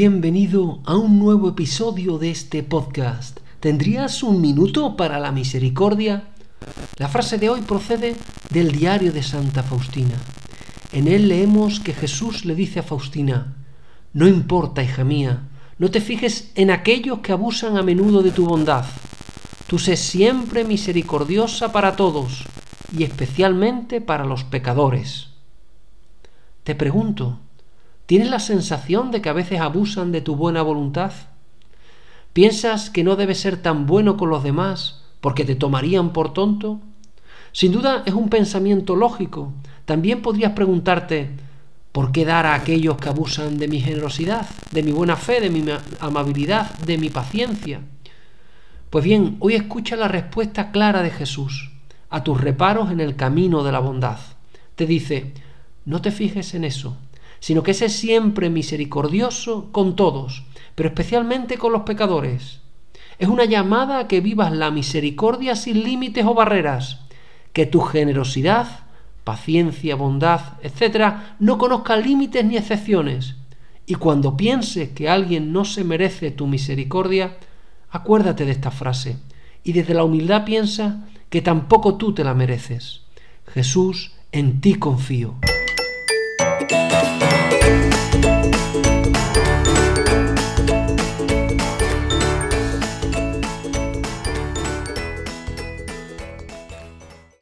Bienvenido a un nuevo episodio de este podcast. ¿Tendrías un minuto para la misericordia? La frase de hoy procede del diario de Santa Faustina. En él leemos que Jesús le dice a Faustina, No importa, hija mía, no te fijes en aquellos que abusan a menudo de tu bondad. Tú sé siempre misericordiosa para todos y especialmente para los pecadores. Te pregunto, ¿Tienes la sensación de que a veces abusan de tu buena voluntad? ¿Piensas que no debes ser tan bueno con los demás porque te tomarían por tonto? Sin duda es un pensamiento lógico. También podrías preguntarte, ¿por qué dar a aquellos que abusan de mi generosidad, de mi buena fe, de mi amabilidad, de mi paciencia? Pues bien, hoy escucha la respuesta clara de Jesús a tus reparos en el camino de la bondad. Te dice, no te fijes en eso, sino que ese siempre misericordioso con todos, pero especialmente con los pecadores. Es una llamada a que vivas la misericordia sin límites o barreras, que tu generosidad, paciencia, bondad, etc., no conozca límites ni excepciones. Y cuando pienses que alguien no se merece tu misericordia, acuérdate de esta frase y desde la humildad piensa que tampoco tú te la mereces. Jesús, en ti confío.